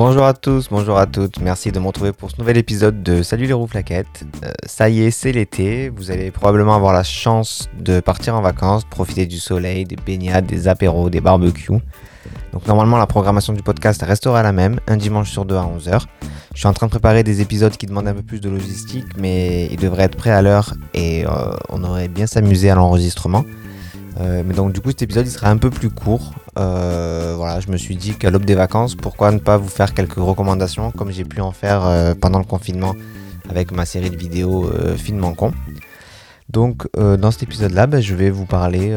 Bonjour à tous, bonjour à toutes, merci de me retrouver pour ce nouvel épisode de Salut les roues flaquettes. Euh, ça y est, c'est l'été, vous allez probablement avoir la chance de partir en vacances, profiter du soleil, des baignades, des apéros, des barbecues. Donc normalement la programmation du podcast restera la même, un dimanche sur deux à 11h. Je suis en train de préparer des épisodes qui demandent un peu plus de logistique, mais ils devraient être prêts à l'heure et euh, on aurait bien s'amuser à l'enregistrement. Euh, mais donc du coup cet épisode il sera un peu plus court. Je me suis dit qu'à l'aube des vacances, pourquoi ne pas vous faire quelques recommandations comme j'ai pu en faire euh, pendant le confinement avec ma série de vidéos Film en con. Donc dans cet épisode-là, ben, je vais vous parler,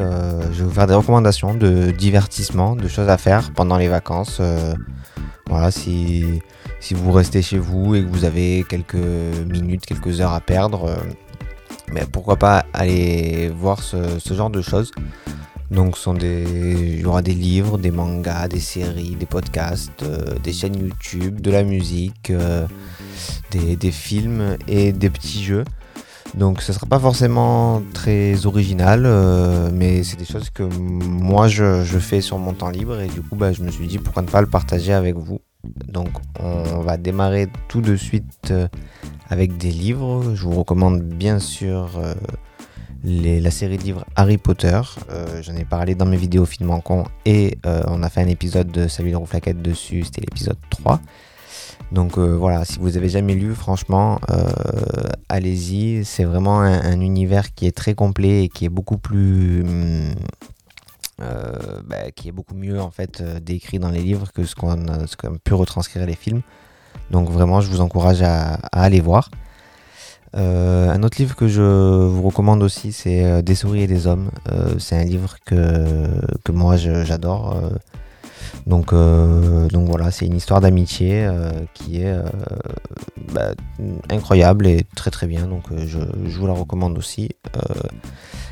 je vais vous faire des recommandations de divertissement, de choses à faire pendant les vacances. voilà, si, si vous restez chez vous et que vous avez quelques minutes, quelques heures à perdre mais pourquoi pas aller voir ce, genre de choses. Donc, il y aura des livres, des mangas, des séries, des podcasts, euh, des chaînes YouTube, de la musique, euh, des, films et des petits jeux. Donc, ce ne sera pas forcément très original, euh, mais c'est des choses que moi je, fais sur mon temps libre et du coup, bah, je me suis dit pourquoi ne pas le partager avec vous? Donc, on va démarrer tout de suite avec des livres. Je vous recommande bien sûr euh, la série de livres Harry Potter. Euh, j'en ai parlé dans mes vidéos film en con et euh, on a fait un épisode de Salut les flaquettes dessus, c'était l'épisode 3. Donc voilà, si vous avez jamais lu, franchement, allez-y. C'est vraiment un, univers qui est très complet et qui est beaucoup plus, bah, qui est beaucoup mieux en fait décrit dans les livres que ce qu'on a pu retranscrire les films. Donc vraiment, je vous encourage à, aller voir. Euh, un autre livre que je vous recommande aussi, c'est euh, Des souris et des hommes. Euh, c'est un livre que, que moi j'adore. donc, donc voilà, c'est une histoire d'amitié qui est bah, incroyable et très très bien. Donc je, je, vous la recommande aussi.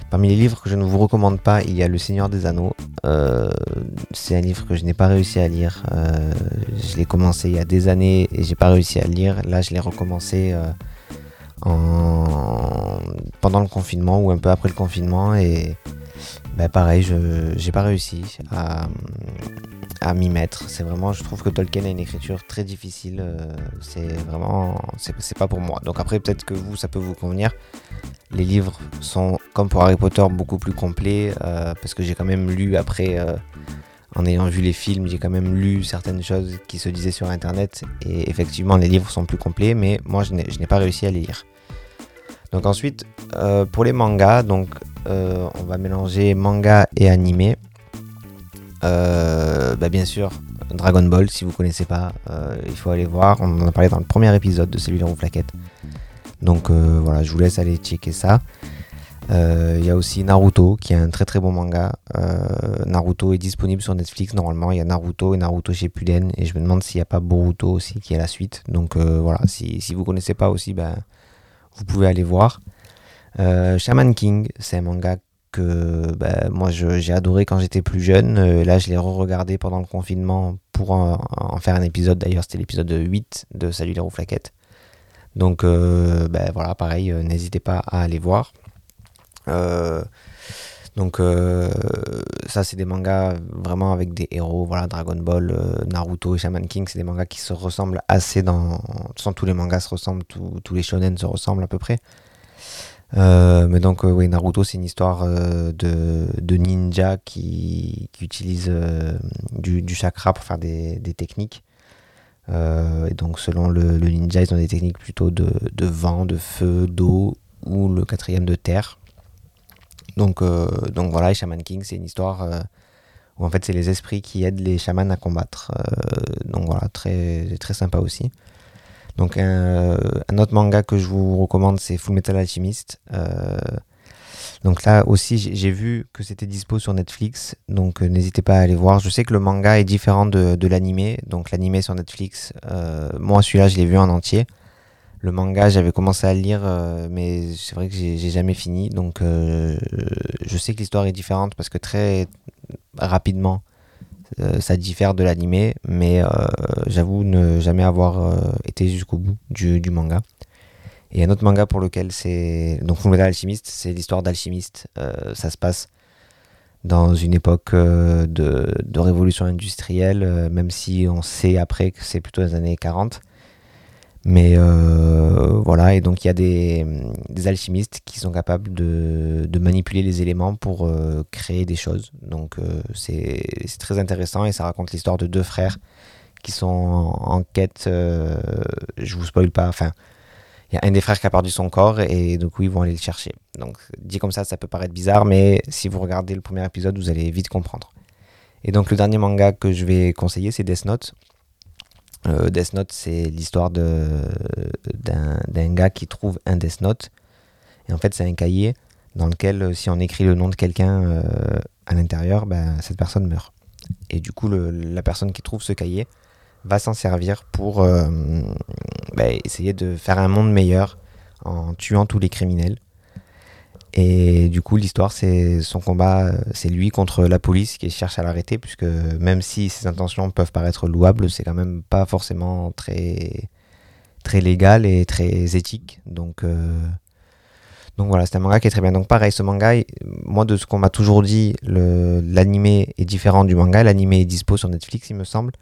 Parmi les livres que je ne vous recommande pas, il y a Le Seigneur des Anneaux. C'est un livre que je n'ai pas réussi à lire. Je l'ai commencé il y a des années et j'ai pas réussi à le lire. Là, je l'ai recommencé euh, pendant le confinement ou un peu après le confinement et ben, pareil, je n'ai pas réussi à, à m'y mettre. C'est vraiment, je trouve que Tolkien a une écriture très difficile. c'est vraiment, c'est pas pour moi. Donc après, peut-être que vous, ça peut vous convenir. Les livres sont, comme pour Harry Potter, beaucoup plus complets euh, parce que j'ai quand même lu après, euh, en ayant vu les films, j'ai quand même lu certaines choses qui se disaient sur Internet et effectivement les livres sont plus complets, mais moi je n'ai pas réussi à les lire. Donc ensuite, euh, pour les mangas, donc on va mélanger manga et animé. Bah, bien sûr, Dragon Ball, si vous connaissez pas, il faut aller voir. On en a parlé dans le premier épisode de celui de Flaquette. Donc euh, voilà, je vous laisse aller checker ça. Euh, il y a aussi Naruto qui est un très très bon manga. Euh, Naruto est disponible sur Netflix normalement. Il y a Naruto et Naruto chez Puden. Et je me demande s'il n'y a pas Boruto aussi qui est la suite. Donc voilà, si, si vous connaissez pas aussi, ben, vous pouvez aller voir. Shaman King, c'est un manga que ben, moi j'ai adoré quand j'étais plus jeune. là, je l'ai re-regardé pendant le confinement pour en, faire un épisode. D'ailleurs, c'était l'épisode 8 de Salut les rouflaquettes. Donc euh, ben voilà, pareil, euh, n'hésitez pas à aller voir. Euh, donc ça c'est des mangas vraiment avec des héros, voilà Dragon Ball, Naruto et Shaman King, c'est des mangas qui se ressemblent assez dans... Sans tous les mangas se ressemblent, tous les shonen se ressemblent à peu près. mais donc oui Naruto c'est une histoire de, ninja qui, utilise du, chakra pour faire des, techniques. Euh, et donc selon le, ninja, ils ont des techniques plutôt de, vent, de feu, d'eau ou le quatrième de terre. Donc, euh, donc voilà, Shaman King, c'est une histoire euh, où en fait c'est les esprits qui aident les chamans à combattre. donc voilà, très, très sympa aussi. Donc un, autre manga que je vous recommande, c'est Full Metal Alchemist. Donc là aussi, j'ai vu que c'était dispo sur Netflix, donc euh, n'hésitez pas à aller voir. Je sais que le manga est différent de, de l'animé, donc l'animé sur Netflix, euh, moi celui-là je l'ai vu en entier. Le manga, j'avais commencé à le lire, euh, mais c'est vrai que j'ai jamais fini, donc je sais que l'histoire est différente parce que très rapidement ça diffère de l'animé, mais j'avoue ne jamais avoir été jusqu'au bout du, manga. Et un autre manga pour lequel c'est. Donc Fullmetal Alchemist, c'est l'histoire d'alchimiste. Euh, ça se passe dans une époque de, de, révolution industrielle, même si on sait après que c'est plutôt les années 40. Mais euh, voilà, et donc il y a des, alchimistes qui sont capables de, manipuler les éléments pour euh, créer des choses. Donc euh, c'est très intéressant et ça raconte l'histoire de deux frères qui sont en, quête. je vous spoil pas, enfin, il y a un des frères qui a perdu son corps et donc oui, ils vont aller le chercher. Donc dit comme ça, ça peut paraître bizarre, mais si vous regardez le premier épisode, vous allez vite comprendre. Et donc le dernier manga que je vais conseiller, c'est Death Note. Euh, Death Note, c'est l'histoire d'un gars qui trouve un Death Note. Et en fait, c'est un cahier dans lequel, euh, si on écrit le nom de quelqu'un euh, à l'intérieur, ben, cette personne meurt. Et du coup, la personne qui trouve ce cahier va s'en servir pour ben, essayer de faire un monde meilleur en tuant tous les criminels. Et du coup, l'histoire, c'est son combat, euh, c'est lui contre la police qui cherche à l'arrêter, puisque même si ses intentions peuvent paraître louables, c'est quand même pas forcément très, très légal et très éthique. Donc, euh, donc voilà, c'est un manga qui est très bien. Donc pareil, ce manga, moi de ce qu'on m'a toujours dit, l'animé est différent du manga. L'animé est dispo sur Netflix, il me semble.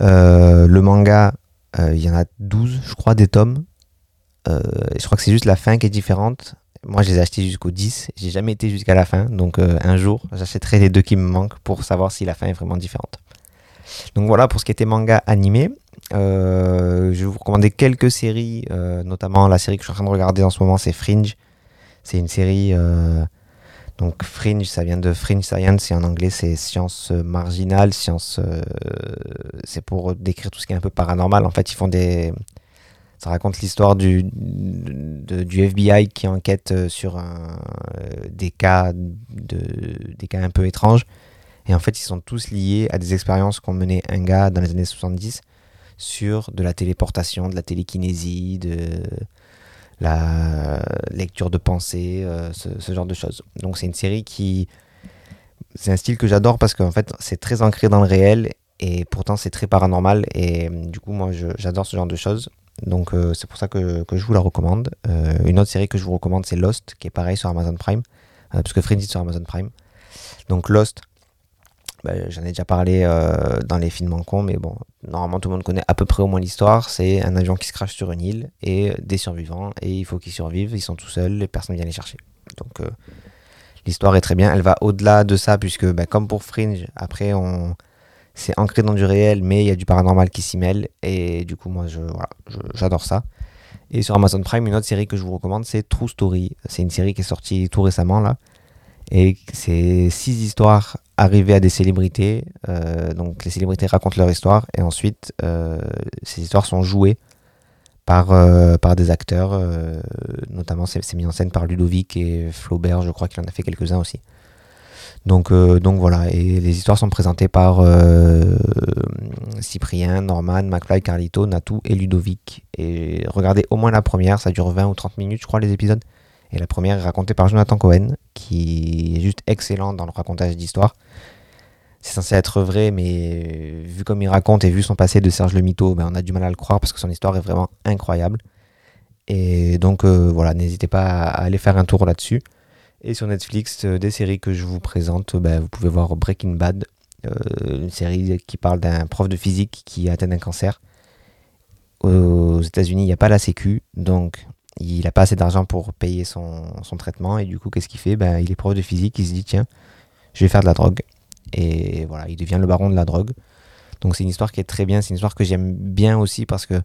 Euh, le manga, il y en a 12, je crois, des tomes. je crois que c'est juste la fin qui est différente. Moi, je les ai achetés jusqu'au 10. J'ai jamais été jusqu'à la fin. Donc, euh, un jour, j'achèterai les deux qui me manquent pour savoir si la fin est vraiment différente. Donc, voilà pour ce qui était manga animé. Euh, je vais vous recommander quelques séries, euh, notamment la série que je suis en train de regarder en ce moment, c'est Fringe. C'est une série. donc, Fringe, ça vient de Fringe Science et en anglais, c'est science marginale. Science. c'est pour décrire tout ce qui est un peu paranormal. En fait, ils font des ça raconte l'histoire du, FBI qui enquête euh, sur euh, des, cas de, des cas un peu étranges. Et en fait, ils sont tous liés à des expériences qu'ont mené un gars dans les années 70 sur de la téléportation, de la télékinésie, de la lecture de pensée, euh, ce, ce, genre de choses. Donc c'est une série qui... C'est un style que j'adore parce qu'en fait, c'est très ancré dans le réel et pourtant c'est très paranormal. Et du coup, moi, j'adore ce genre de choses. Donc euh, c'est pour ça que, je vous la recommande. Euh, une autre série que je vous recommande, c'est Lost, qui est pareil sur Amazon Prime, euh, parce que Frenzy sur Amazon Prime. Donc Lost, bah, j'en ai déjà parlé dans les films en con, mais bon, normalement tout le monde connaît à peu près au moins l'histoire. C'est un avion qui se crache sur une île et des survivants, et il faut qu'ils survivent, ils sont tout seuls, et personne ne vient les chercher. Donc l'histoire est très bien, elle va au-delà de ça, puisque bah, comme pour Fringe, après on c'est ancré dans du réel, mais il y a du paranormal qui s'y mêle. Et du coup, moi, je, j'adore ça. Et sur Amazon Prime, une autre série que je vous recommande, c'est True Story. C'est une série qui est sortie tout récemment, là. Et c'est six histoires arrivées à des célébrités. Euh, donc les célébrités racontent leur histoire. Et ensuite, euh, ces histoires sont jouées par, euh, par des acteurs. notamment, c'est mis en scène par Ludovic et Flaubert. Je crois qu'il en a fait quelques-uns aussi. Donc, euh, donc voilà, et les histoires sont présentées par euh, Cyprien, Norman, McFly, Carlito, Natou et Ludovic. Et regardez au moins la première, ça dure 20 ou 30 minutes, je crois, les épisodes. Et la première est racontée par Jonathan Cohen, qui est juste excellent dans le racontage d'histoire. C'est censé être vrai, mais vu comme il raconte et vu son passé de Serge Le Mito, ben on a du mal à le croire parce que son histoire est vraiment incroyable. Et donc euh, voilà, n'hésitez pas à aller faire un tour là-dessus. Et sur Netflix, euh, des séries que je vous présente, bah, vous pouvez voir Breaking Bad, euh, une série qui parle d'un prof de physique qui atteint d'un cancer. Aux États-Unis, il n'y a pas la Sécu, donc il n'a pas assez d'argent pour payer son, traitement. Et du coup, qu'est-ce qu'il fait? Bah, Il est prof de physique, il se dit tiens, je vais faire de la drogue. Et voilà, il devient le baron de la drogue. Donc c'est une histoire qui est très bien, c'est une histoire que j'aime bien aussi parce que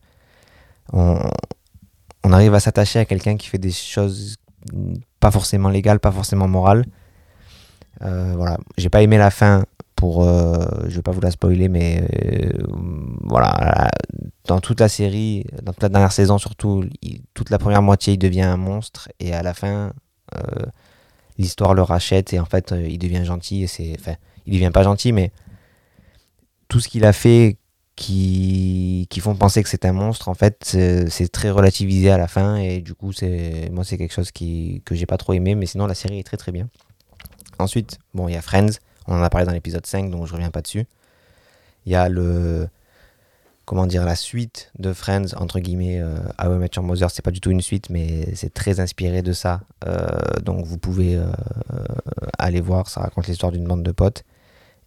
on, on arrive à s'attacher à quelqu'un qui fait des choses pas forcément légal, pas forcément moral. Euh, voilà, j'ai pas aimé la fin pour, euh, je vais pas vous la spoiler, mais euh, voilà, dans toute la série, dans toute la dernière saison surtout, toute la première moitié, il devient un monstre et à la fin, l'histoire le rachète et en fait, il devient gentil et c'est, enfin, il devient pas gentil, mais tout ce qu'il a fait qui, qui font penser que c'est un monstre, en fait, c'est très relativisé à la fin. Et du coup, c'est moi, c'est quelque chose qui, que j'ai pas trop aimé. Mais sinon, la série est très très bien. Ensuite, bon, il y a Friends. On en a parlé dans l'épisode 5, donc je reviens pas dessus. Il y a le, comment dire, la suite de Friends, entre guillemets, euh, How I Met Your Mother, c'est pas du tout une suite, mais c'est très inspiré de ça. Euh, donc vous pouvez euh, aller voir, ça raconte l'histoire d'une bande de potes.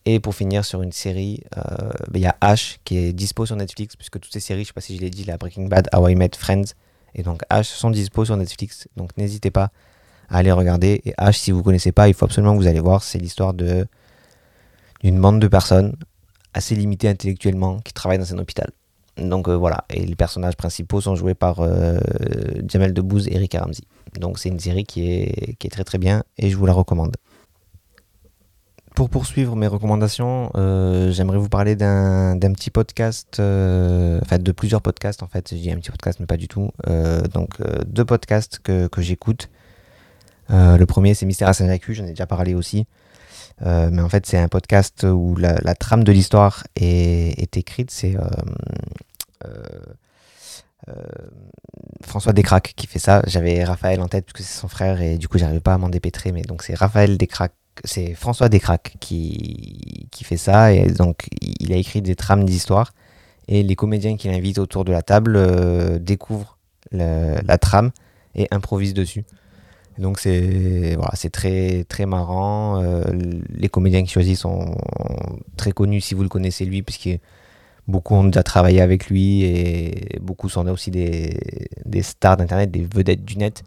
Et pour finir sur une série, ben, il y a Ash qui est dispo sur Netflix, puisque toutes ces séries, je sais pas si je l'ai dit, la Breaking Bad, How I Met Friends, et donc Ash sont dispo sur Netflix. Donc n'hésitez pas à aller regarder. Et Ash, si vous connaissez pas, il faut absolument que vous allez voir. C'est l'histoire de d'une bande de personnes assez limité intellectuellement qui travaille dans un hôpital. Donc euh, voilà, et les personnages principaux sont joués par euh, Jamel Debbouze et Eric Ramsey. Donc c'est une série qui est, qui est très très bien et je vous la recommande. Pour poursuivre mes recommandations, euh, j'aimerais vous parler d'un petit podcast, enfin de plusieurs podcasts en fait. Dis un petit podcast mais pas du tout. donc deux podcasts que, j'écoute. le premier c'est Mystère à Saint-Jacques, j'en ai déjà parlé aussi. Euh, mais en fait, c'est un podcast où la, trame de l'histoire est, écrite. C'est euh, euh, François Descraques qui fait ça. J'avais Raphaël en tête parce que c'est son frère et du coup, j'arrive pas à m'en dépêtrer. Mais donc, c'est Raphaël Descraques, c'est François Descraques qui, qui fait ça. Et donc, il a écrit des trames d'histoire. Et les comédiens qu'il invite autour de la table découvrent la trame et improvisent dessus. Donc c'est voilà, très très marrant. Euh, les comédiens qui choisissent sont très connus si vous le connaissez lui, puisque beaucoup ont déjà travaillé avec lui et beaucoup sont aussi des, des stars d'internet, des vedettes du net.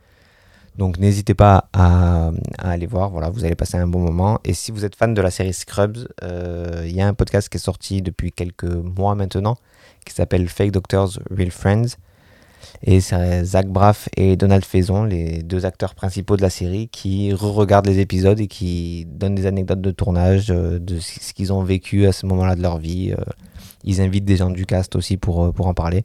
Donc n'hésitez pas à, aller voir, voilà, vous allez passer un bon moment. Et si vous êtes fan de la série Scrubs, euh, il y a un podcast qui est sorti depuis quelques mois maintenant, qui s'appelle Fake Doctors, Real Friends. Et c'est Zach Braff et Donald Faison, les deux acteurs principaux de la série, qui re-regardent les épisodes et qui donnent des anecdotes de tournage, euh, de ce qu'ils ont vécu à ce moment-là de leur vie. Euh. Ils invitent des gens du cast aussi pour, pour en parler.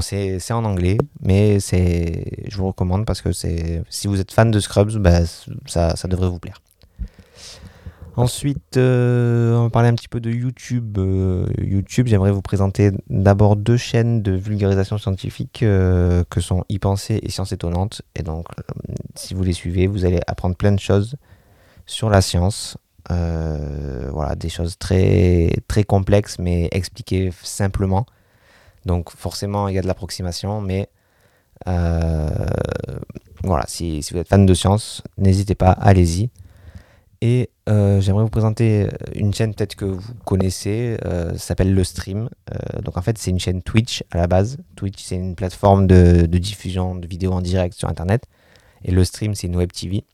C'est en anglais, mais je vous recommande parce que si vous êtes fan de Scrubs, bah, ça, devrait vous plaire. Ensuite, euh, on va parler un petit peu de YouTube. Euh, YouTube, j'aimerais vous présenter d'abord deux chaînes de vulgarisation scientifique euh, que sont y penser et Science étonnante. Et donc, si vous les suivez, vous allez apprendre plein de choses sur la science. voilà, des choses très, très complexes, mais expliquées simplement. Donc, forcément, il y a de l'approximation, mais voilà, si, vous êtes fan de science, n'hésitez pas, allez-y. Et euh, j'aimerais vous présenter euh, une chaîne peut-être que vous connaissez, euh, s'appelle Le Stream. donc en fait c'est une chaîne Twitch à la base. Twitch c'est une plateforme de, diffusion de vidéos en direct sur Internet. Et Le Stream c'est une web TV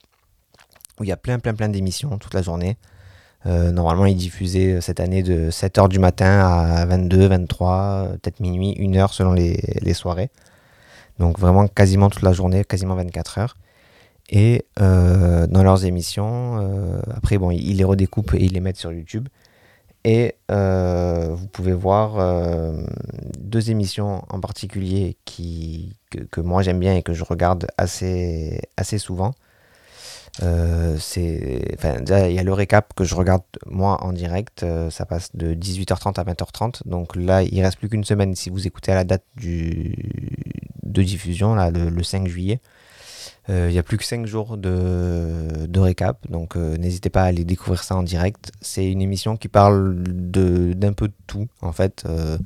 où il y a plein plein plein d'émissions toute la journée. Normalement il est diffusé cette année de 7h du matin à 22, 23, peut-être minuit, 1h selon les, les soirées. Donc vraiment quasiment toute la journée, quasiment 24 heures. Et euh, dans leurs émissions, euh, après, bon, ils les redécoupent et ils les mettent sur YouTube. Et euh, vous pouvez voir deux émissions en particulier qui, que, moi j'aime bien et que je regarde assez, assez souvent. C'est, il y a le récap que je regarde moi en direct. ça passe de 18h30 à 20h30. Donc là, il reste plus qu'une semaine si vous écoutez à la date du, de diffusion, là, le 5 juillet. Euh, il n'y a plus que 5 jours de, de récap, donc euh, n'hésitez pas à aller découvrir ça en direct. C'est une émission qui parle d'un peu de tout, en fait. Euh,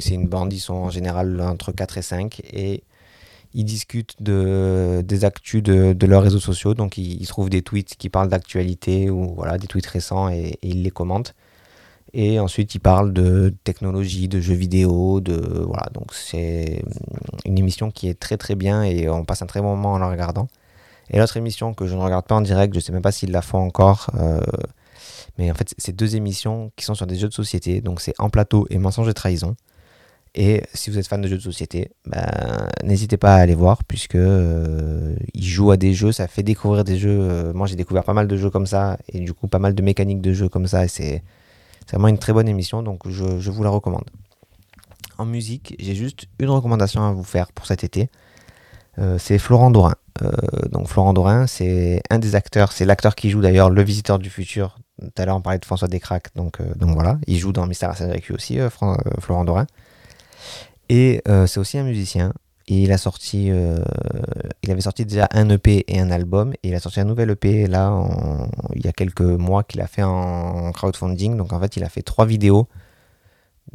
c'est une bande, ils sont en général entre 4 et 5, et ils discutent de, des actus de, leurs réseaux sociaux, donc ils, trouvent des tweets qui parlent d'actualité, ou voilà, des tweets récents, et, ils les commentent. Et ensuite, il parle de technologie, de jeux vidéo, de voilà. Donc c'est une émission qui est très très bien et on passe un très bon moment en la regardant. Et l'autre émission que je ne regarde pas en direct, je ne sais même pas s'ils la font encore, euh, mais en fait c'est deux émissions qui sont sur des jeux de société. Donc c'est En plateau et Mensonge et trahison. Et si vous êtes fan de jeux de société, ben, n'hésitez pas à aller voir puisque euh, ils jouent à des jeux, ça fait découvrir des jeux. Euh, moi j'ai découvert pas mal de jeux comme ça et du coup pas mal de mécaniques de jeux comme ça et c'est vraiment une très bonne émission, donc je, vous la recommande. En musique, j'ai juste une recommandation à vous faire pour cet été. Euh, c'est Florent Dorin. Donc Florent Dorin, c'est un des acteurs, c'est l'acteur qui joue d'ailleurs Le Visiteur du Futur. Tout à l'heure, on parlait de François Descraques, donc, donc voilà, il joue dans Mystère à lui aussi, Florent Dorin. Et c'est aussi un musicien. Il a sorti, euh, il avait sorti déjà un EP et un album, et il a sorti un nouvel EP là, il y a quelques mois qu'il a fait en crowdfunding. Donc en fait, il a fait trois vidéos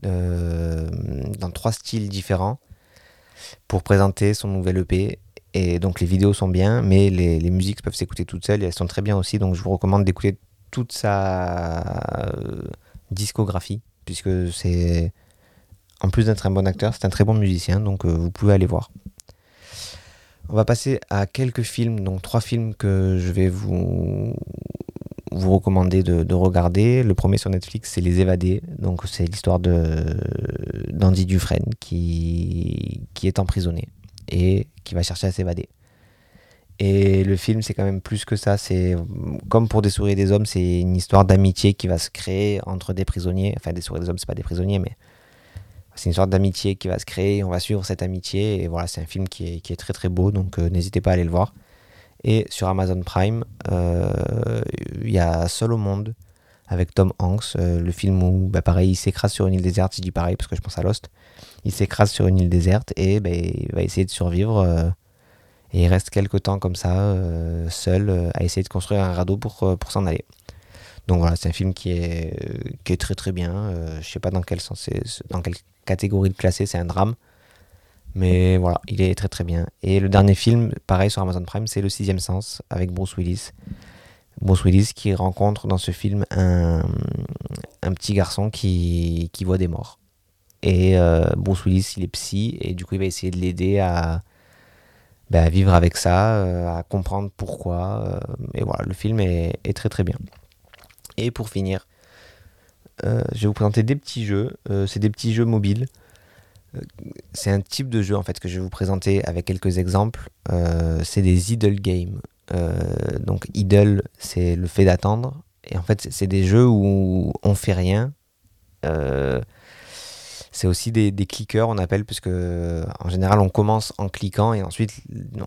dans trois styles différents pour présenter son nouvel EP. Et donc les vidéos sont bien, mais les, les musiques peuvent s'écouter toutes seules et elles sont très bien aussi. Donc je vous recommande d'écouter toute sa discographie, puisque c'est, en plus d'être un bon acteur, c'est un très bon musicien, donc vous pouvez aller voir. On va passer à quelques films, donc trois films que je vais vous, vous recommander de, regarder. Le premier sur Netflix, c'est Les Évadés. Donc, c'est l'histoire de d'Andy Dufresne qui, qui est emprisonné et qui va chercher à s'évader. Et le film, c'est quand même plus que ça. C'est comme pour Des souris des hommes, c'est une histoire d'amitié qui va se créer entre des prisonniers. Enfin, Des souris des hommes, c'est pas des prisonniers, mais c'est une sorte d'amitié qui va se créer, on va suivre cette amitié, et voilà, c'est un film qui est, très très beau, donc euh, n'hésitez pas à aller le voir. Et sur Amazon Prime, euh, il y a Seul au monde, avec Tom Hanks, euh, le film où, bah, pareil, il s'écrase sur une île déserte, je dis pareil parce que je pense à Lost, il s'écrase sur une île déserte et bah, il va essayer de survivre, et il reste quelques temps comme ça, seul, à essayer de construire un radeau pour s'en aller. Donc voilà, c'est un film qui est, qui est très très bien. je sais pas dans quel sens, dans quel catégorie de classé, c'est un drame. Mais voilà, il est très très bien. Et le dernier film, pareil sur Amazon Prime, c'est Le Sixième Sens avec Bruce Willis. Bruce Willis qui rencontre dans ce film un, un petit garçon qui, qui, voit des morts. Et euh, Bruce Willis, il est psy, et du coup, il va essayer de l'aider à, ben, vivre avec ça, euh, à comprendre pourquoi. Euh, et voilà, le film est, très très bien. Et pour finir, euh, je vais vous présenter des petits jeux. Euh, c'est des petits jeux mobiles. Euh, c'est un type de jeu en fait que je vais vous présenter avec quelques exemples. c'est des idle games. donc idle, c'est le fait d'attendre. Et en fait, c'est des jeux où on fait rien. c'est aussi des, des, clickers, on appelle, puisque en général, on commence en cliquant et ensuite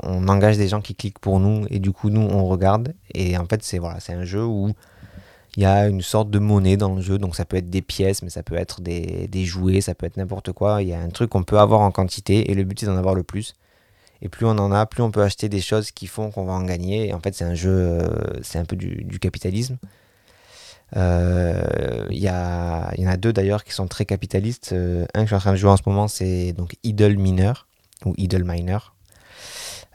on engage des gens qui cliquent pour nous et du coup, nous, on regarde. Et en fait, c'est voilà, c'est un jeu où il y a une sorte de monnaie dans le jeu, donc ça peut être des pièces, mais ça peut être des, jouets, ça peut être n'importe quoi. Il y a un truc qu'on peut avoir en quantité et le but c'est d'en avoir le plus. Et plus on en a, plus on peut acheter des choses qui font qu'on va en gagner. Et en fait, c'est un jeu, euh, c'est un peu du, capitalisme. Euh, il y, y, en a deux d'ailleurs qui sont très capitalistes. Euh, un que je suis en train de jouer en ce moment, c'est donc Idle Miner ou Idle Miner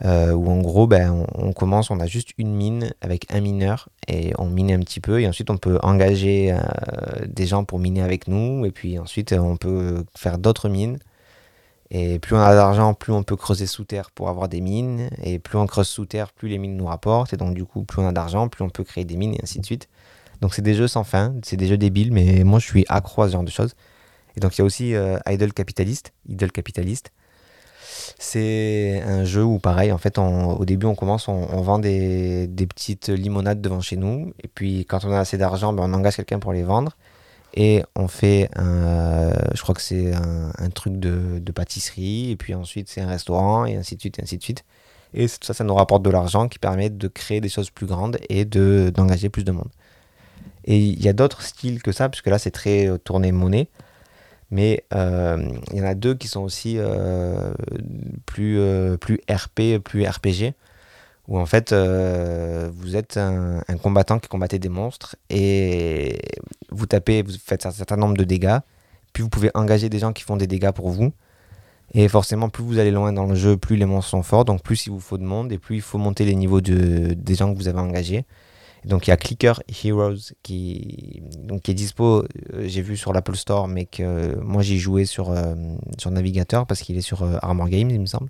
euh, où en gros ben, on, commence, on a juste une mine avec un mineur et on mine un petit peu et ensuite on peut engager euh, des gens pour miner avec nous et puis ensuite on peut faire d'autres mines. Et plus on a d'argent, plus on peut creuser sous terre pour avoir des mines. Et plus on creuse sous terre, plus les mines nous rapportent. Et donc du coup, plus on a d'argent, plus on peut créer des mines et ainsi de suite. Donc c'est des jeux sans fin, c'est des jeux débiles, mais moi je suis accro à ce genre de choses. Et donc il y a aussi euh, Idle Capitaliste, Idle Capitaliste, c'est un jeu où, pareil, en fait, au début, on commence, on, vend des, petites limonades devant chez nous. Et puis, quand on a assez d'argent, ben, on engage quelqu'un pour les vendre. Et on fait un, je crois que c'est un, truc de, pâtisserie. Et puis ensuite, c'est un restaurant, et ainsi de suite, et ainsi de suite. Et ça, ça nous rapporte de l'argent qui permet de créer des choses plus grandes et d'engager plus de monde. Et il y a d'autres styles que ça, puisque là, c'est très tourné monnaie. Mais euh, il y en a deux qui sont aussi euh, plus, euh, plus RP, plus RPG, où en fait vous êtes un, combattant qui combattait des monstres et vous tapez, vous faites un certain nombre de dégâts, puis vous pouvez engager des gens qui font des dégâts pour vous. Et forcément, plus vous allez loin dans le jeu, plus les monstres sont forts, donc plus il vous faut de monde et plus il faut monter les niveaux de, des gens que vous avez engagés. Donc il y a Clicker Heroes qui, donc, est dispo, euh, j'ai vu sur l'Apple Store, mais que moi j'ai joué sur, euh, sur navigateur parce qu'il est sur euh, Armor Games, il me semble.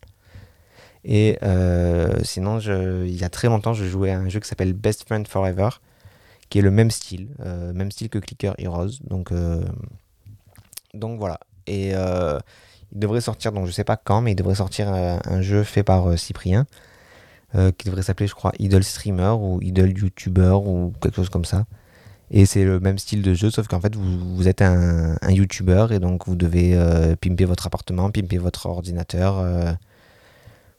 Et sinon, il y a très longtemps, je jouais à un jeu qui s'appelle Best Friend Forever, qui est le même style, même style que Clicker Heroes. Donc, donc voilà. Et il devrait sortir, donc je sais pas quand, mais il devrait sortir un jeu fait par Cyprien. Euh, qui devrait s'appeler, je crois, Idol Streamer ou Idol YouTuber ou quelque chose comme ça. Et c'est le même style de jeu, sauf qu'en fait, vous, êtes un, un, YouTuber et donc vous devez euh, pimper votre appartement, pimper votre ordinateur euh,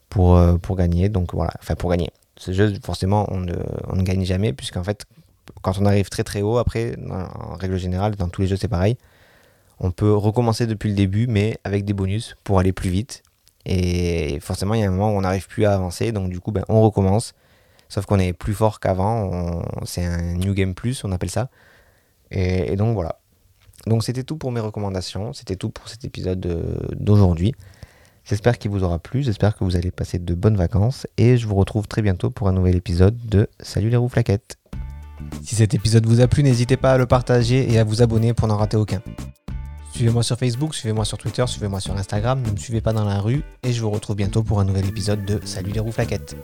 pour, pour gagner. Donc voilà, enfin pour gagner. Ce jeu, forcément, on ne, on ne gagne jamais, puisqu'en fait, quand on arrive très très haut, après, en règle générale, dans tous les jeux, c'est pareil. On peut recommencer depuis le début, mais avec des bonus pour aller plus vite. Et forcément, il y a un moment où on n'arrive plus à avancer, donc du coup, ben, on recommence. Sauf qu'on est plus fort qu'avant, c'est un New Game Plus, on appelle ça. Et, donc voilà. Donc c'était tout pour mes recommandations, c'était tout pour cet épisode euh, d'aujourd'hui. J'espère qu'il vous aura plu, j'espère que vous allez passer de bonnes vacances et je vous retrouve très bientôt pour un nouvel épisode de Salut les roues flaquettes. Si cet épisode vous a plu, n'hésitez pas à le partager et à vous abonner pour n'en rater aucun. Suivez-moi sur Facebook, suivez-moi sur Twitter, suivez-moi sur Instagram, ne me suivez pas dans la rue et je vous retrouve bientôt pour un nouvel épisode de Salut les roues flaquettes.